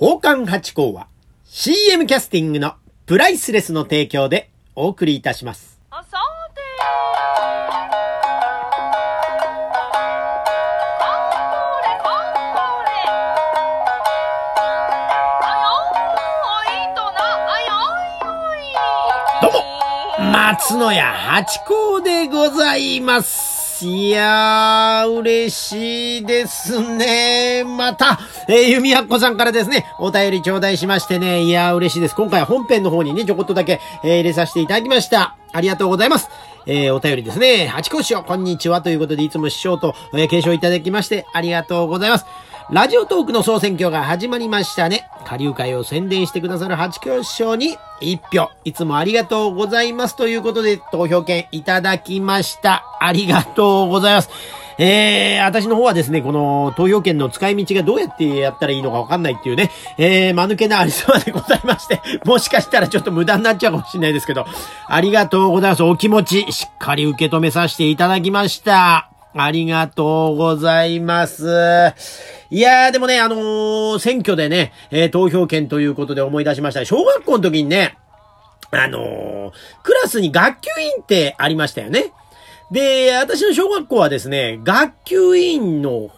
宝冠八甲は CM キャスティングのプライスレスの提供でお送りいたします。どうも松野屋八甲でございます。いやー、嬉しいですね。また、えー、ゆみやっこさんからですね、お便り頂戴しましてね、いやー、嬉しいです。今回は本編の方にね、ちょこっとだけ、えー入れさせていただきました。ありがとうございます。えー、お便りですね。八甲師匠、こんにちは。ということで、いつも師匠と、えー、継承いただきまして、ありがとうございます。ラジオトークの総選挙が始まりましたね。下流会を宣伝してくださる八教師匠に一票。いつもありがとうございます。ということで、投票権いただきました。ありがとうございます。えー、私の方はですね、この投票権の使い道がどうやってやったらいいのかわかんないっていうね、えー、間抜けなありさまでございまして、もしかしたらちょっと無駄になっちゃうかもしれないですけど、ありがとうございます。お気持ち、しっかり受け止めさせていただきました。ありがとうございます。いやー、でもね、あのー選挙でね、えー投票権ということで思い出しました。小学校の時にね、あのークラスに学級委員ってありましたよね。で、私の小学校はですね、学級委員の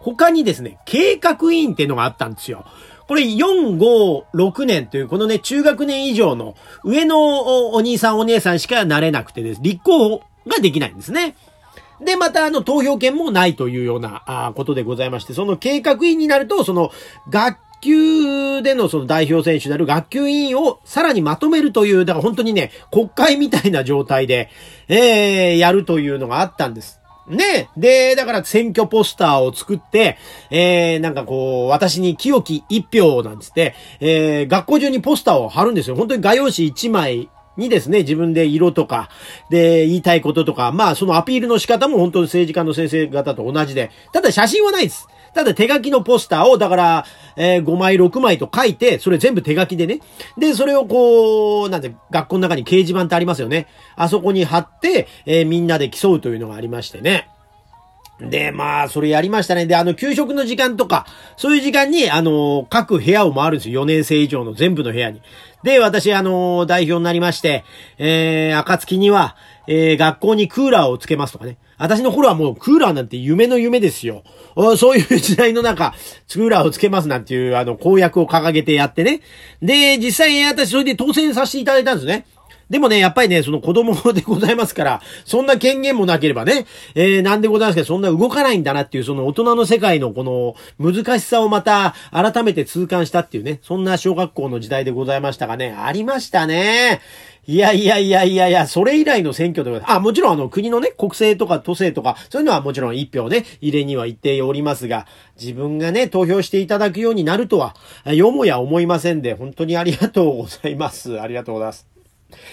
他にですね、計画委員っていうのがあったんですよ。これ4、5、6年というこのね、中学年以上の上のお兄さんお姉さんしかなれなくてです。立候補ができないんですね。で、また、あの、投票権もないというような、あーことでございまして、その計画委員になると、その、学級でのその代表選手である学級委員をさらにまとめるという、だから本当にね、国会みたいな状態で、えー、やるというのがあったんです。ねで、だから選挙ポスターを作って、えー、なんかこう、私に清き一票なんつって、えー、学校中にポスターを貼るんですよ。本当に画用紙1枚にですね、自分で色とか、で、言いたいこととか、まあ、そのアピールの仕方も本当に政治家の先生方と同じで、ただ写真はないです。ただ手書きのポスターを、だから、えー5枚、6枚と書いて、それ全部手書きでね。で、それをこう、なんて、学校の中に掲示板ってありますよね。あそこに貼って、えーみんなで競うというのがありましてね。で、まあ、それやりましたね。で、あの、給食の時間とか、そういう時間に、あの、各部屋を回るんですよ。4年生以上の全部の部屋に。で、私、あの、代表になりまして、えー、暁には、えー、学校にクーラーをつけますとかね。私の頃はもうクーラーなんて夢の夢ですよ。そういう時代の中、クーラーをつけますなんていう、あの、公約を掲げてやってね。で、実際私それで当選させていただいたんですね。でもね、やっぱりね、その子供でございますから、そんな権限もなければね、えー、なんでございますけど、そんな動かないんだなっていう、その大人の世界のこの難しさをまた改めて痛感したっていうね、そんな小学校の時代でございましたがね、ありましたね。いやいやいやいやいや、それ以来の選挙でございます。あ、もちろんあの国のね、国政とか都政とか、そういうのはもちろん一票ね、入れには行っておりますが、自分がね、投票していただくようになるとは、よもや思いませんで、本当にありがとうございます。ありがとうございます。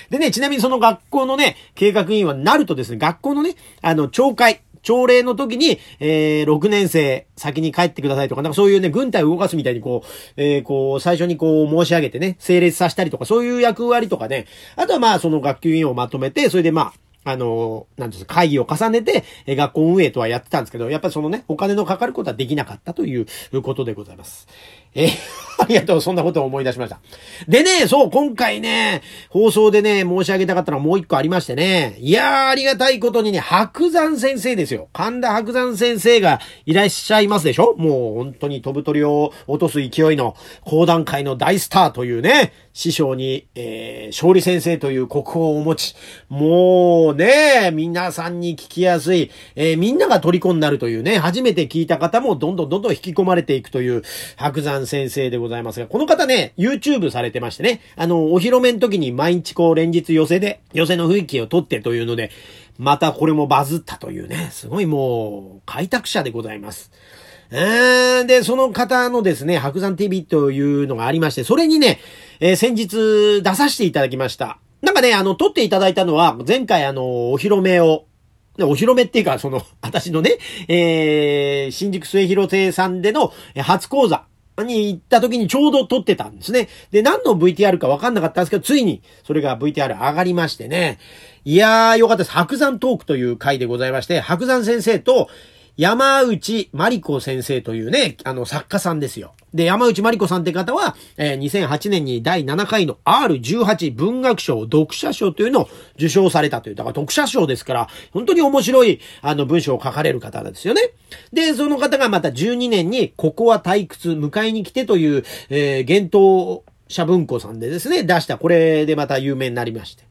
でね、ちなみにその学校のね、計画委員はなるとですね、学校のね、あの、懲戒、朝礼の時に、えー、6年生先に帰ってくださいとか、なんかそういうね、軍隊を動かすみたいにこう、えー、こう、最初にこう申し上げてね、整列させたりとか、そういう役割とかね、あとはまあ、その学級委員をまとめて、それでまあ、あの、なんですか、会議を重ねて、え学校運営とはやってたんですけど、やっぱりそのね、お金のかかることはできなかったということでございます。えーありがとう、そんなことを思い出しました。でね、そう、今回ね、放送でね、申し上げたかったのはもう一個ありましてね。いやー、ありがたいことにね、白山先生ですよ。神田白山先生がいらっしゃいますでしょもう本当に飛ぶ鳥を落とす勢いの講談会の大スターというね、師匠に、えー、勝利先生という国宝を持ち、もうね、皆さんに聞きやすい、えーみんなが虜になるというね、初めて聞いた方もどんどんどんどん引き込まれていくという白山先生でございますが、この方ね、YouTube されてましてね、あの、お披露目の時に毎日こう連日寄せで、寄せの雰囲気を撮ってというので、またこれもバズったというね、すごいもう、開拓者でございます。えーで、その方のですね、白山 TV というのがありまして、それにね、えー先日出させていただきました。なんかね、あの、撮っていただいたのは、前回あの、お披露目を、お披露目っていうか、その、私のね、えー、新宿末広亭さんでの初講座に行った時にちょうど撮ってたんですね。で、何の VTR かわかんなかったんですけど、ついにそれが VTR 上がりましてね。いやー、よかったです。白山トークという回でございまして、白山先生と、山内まりこ先生というね、あの、作家さんですよ。で、山内まりこさんって方は、えー、2008年に第7回の R18 文学賞読者賞というのを受賞されたという。だから読者賞ですから、本当に面白い、あの、文章を書かれる方なんですよね。で、その方がまた12年に、ここは退屈、迎えに来てという、えー、幻冬社文庫さんでですね、出した、これでまた有名になりまして。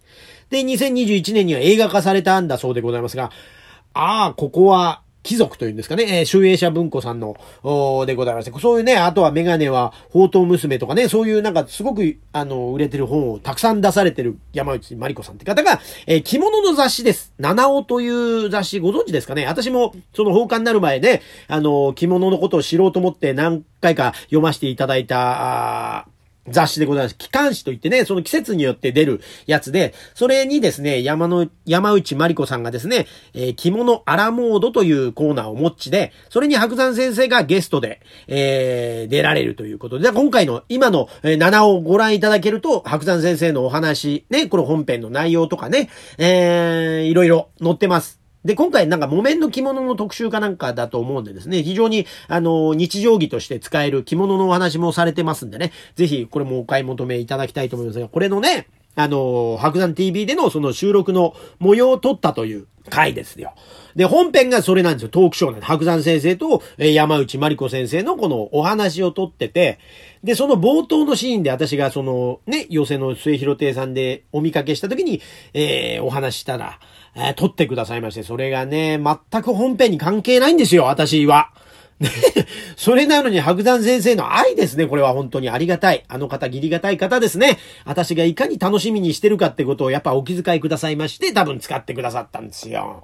で、2021年には映画化されたんだそうでございますが、ああ、ここは、貴族というんですかね、えー、集英社文庫さんの、おでございまして、そういうね、あとはメガネは、宝刀娘とかね、そういうなんかすごく、あの、売れてる本をたくさん出されてる山内まりこさんって方が、えー、着物の雑誌です。七尾という雑誌ご存知ですかね。私も、その放課になる前で、あの、着物のことを知ろうと思って何回か読ませていただいた、あ雑誌でございます。機関誌といってね、その季節によって出るやつで、それにですね、山の、山内まりこさんがですね、えー、着物アラモードというコーナーを持ちで、それに白山先生がゲストで、えー、出られるということで、今回の今の、えー、7をご覧いただけると、白山先生のお話、ね、この本編の内容とかね、えー、いろいろ載ってます。で、今回なんか木綿の着物の特集かなんかだと思うんでですね、非常に、あの、日常着として使える着物のお話もされてますんでね、ぜひこれもお買い求めいただきたいと思いますが、これのね、あの、白山 TV でのその収録の模様を撮ったという回ですよ。で、本編がそれなんですよ。トークショーなんで。白山先生と、山内まりこ先生のこのお話を撮ってて、で、その冒頭のシーンで私がその、ね、寄せの末広亭さんでお見かけした時に、えー、お話したら、えー、撮ってくださいまして、それがね、全く本編に関係ないんですよ、私は。それなのに白山先生の愛ですね。これは本当にありがたい。あの方、義理がたい方ですね。私がいかに楽しみにしてるかってことをやっぱお気遣いくださいまして、多分使ってくださったんですよ。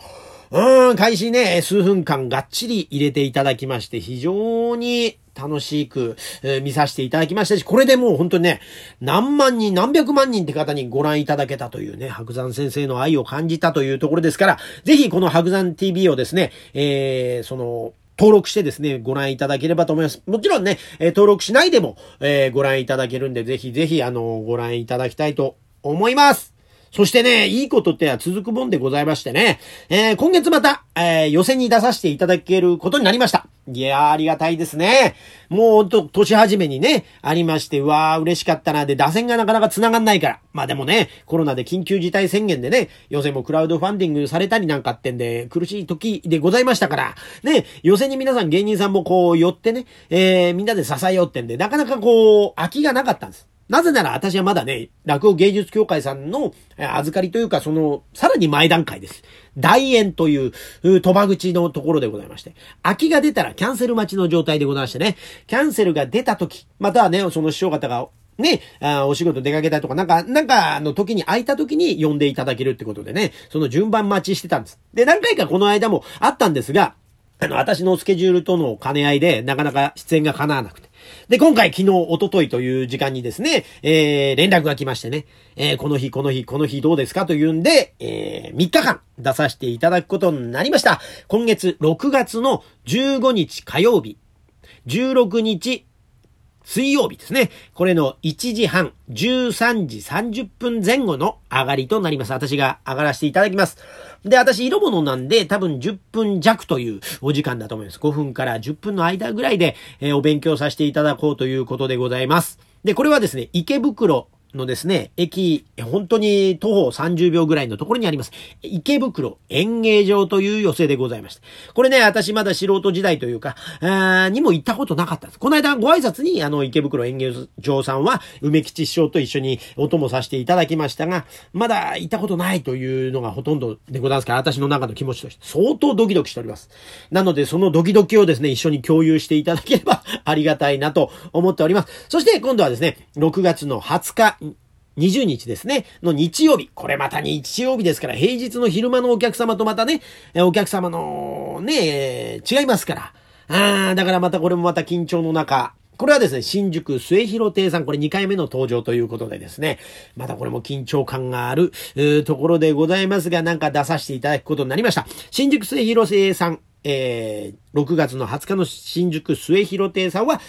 うん、開始ね、数分間がっちり入れていただきまして、非常に楽しく、え、見させていただきましたし、これでもう本当にね、何万人、何百万人って方にご覧いただけたというね、白山先生の愛を感じたというところですから、ぜひこの白山 TV をですね、えー、その、登録してですね、ご覧いただければと思います。もちろんね、え、登録しないでも、え、ご覧いただけるんで、ぜひぜひ、あの、ご覧いただきたいと思います。そしてね、いいことっては続くもんでございましてね、えー、今月また、えー、予選に出させていただけることになりました。いやー、ありがたいですね。もうほんと、年始めにね、ありまして、うわー、嬉しかったな。で、打線がなかなか繋がんないから。まあでもね、コロナで緊急事態宣言でね、予選もクラウドファンディングされたりなんかってんで、苦しい時でございましたから、ね、予選に皆さん芸人さんもこう寄ってね、えー、みんなで支えようってんで、なかなかこう、空きがなかったんです。なぜなら私はまだね、落語芸術協会さんの預かりというか、その、さらに前段階です。大円という、賭場口のところでございまして。空きが出たらキャンセル待ちの状態でございましてね。キャンセルが出た時、またはね、その師匠方がね、お仕事出かけたとか、なんか、なんかの時に空いた時に呼んでいただけるってことでね、その順番待ちしてたんです。で、何回かこの間もあったんですが、あの、私のスケジュールとの兼ね合いで、なかなか出演が叶わなくて。で、今回昨日、おとといという時間にですね、えー、連絡が来ましてね、えー、この日、この日、この日どうですかというんで、えー、3日間出させていただくことになりました。今月6月の15日火曜日、16日水曜日ですね。これの1時半、13時30分前後の上がりとなります。私が上がらせていただきます。で、私、色物なんで、多分10分弱というお時間だと思います。5分から10分の間ぐらいで、えー、お勉強させていただこうということでございます。で、これはですね、池袋のですね、駅、本当に徒歩30秒ぐらいのところにあります。池袋演芸場という寄席でございました。これね、私まだ素人時代というか、あーにも行ったことなかったです。この間ご挨拶に、あの、池袋演芸場さんは、梅吉師匠と一緒にお供させていただきましたが、まだ行ったことないというのがほとんどでございますから、私の中の気持ちとして相当ドキドキしております。なので、そのドキドキをですね、一緒に共有していただければありがたいなと思っております。そして今度はですね、6月の20日、20日ですね、の日曜日。これまた日曜日ですから、平日の昼間のお客様とまたね、お客様のね、違いますから。あーだからまたこれもまた緊張の中、これはですね、新宿末広亭さん、これ2回目の登場ということでですね、またこれも緊張感がある、ところでございますが、なんか出させていただくことになりました。新宿末広亭さん、えー、6月の20日の新宿末広亭さんは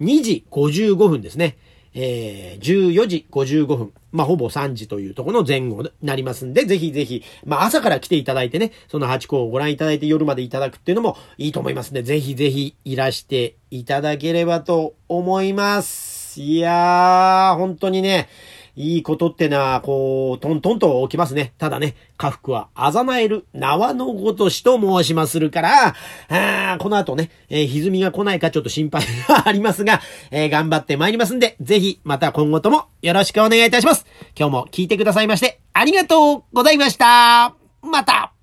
2時55分ですね。えー、14時55分。まあ、ほぼ3時というところの前後になりますんで、ぜひぜひ、まあ、朝から来ていただいてね、その8個をご覧いただいて夜までいただくっていうのもいいと思いますんで、ぜひぜひいらしていただければと思います。いやー、本当にね、いいことってのは、こう、トントンと起きますね。ただね、家福はあざなえる縄のごとしと申しまするから、あこの後ね、えー歪みが来ないかちょっと心配はありますが、えー頑張って参りますんで、ぜひまた今後ともよろしくお願いいたします。今日も聞いてくださいまして、ありがとうございました。また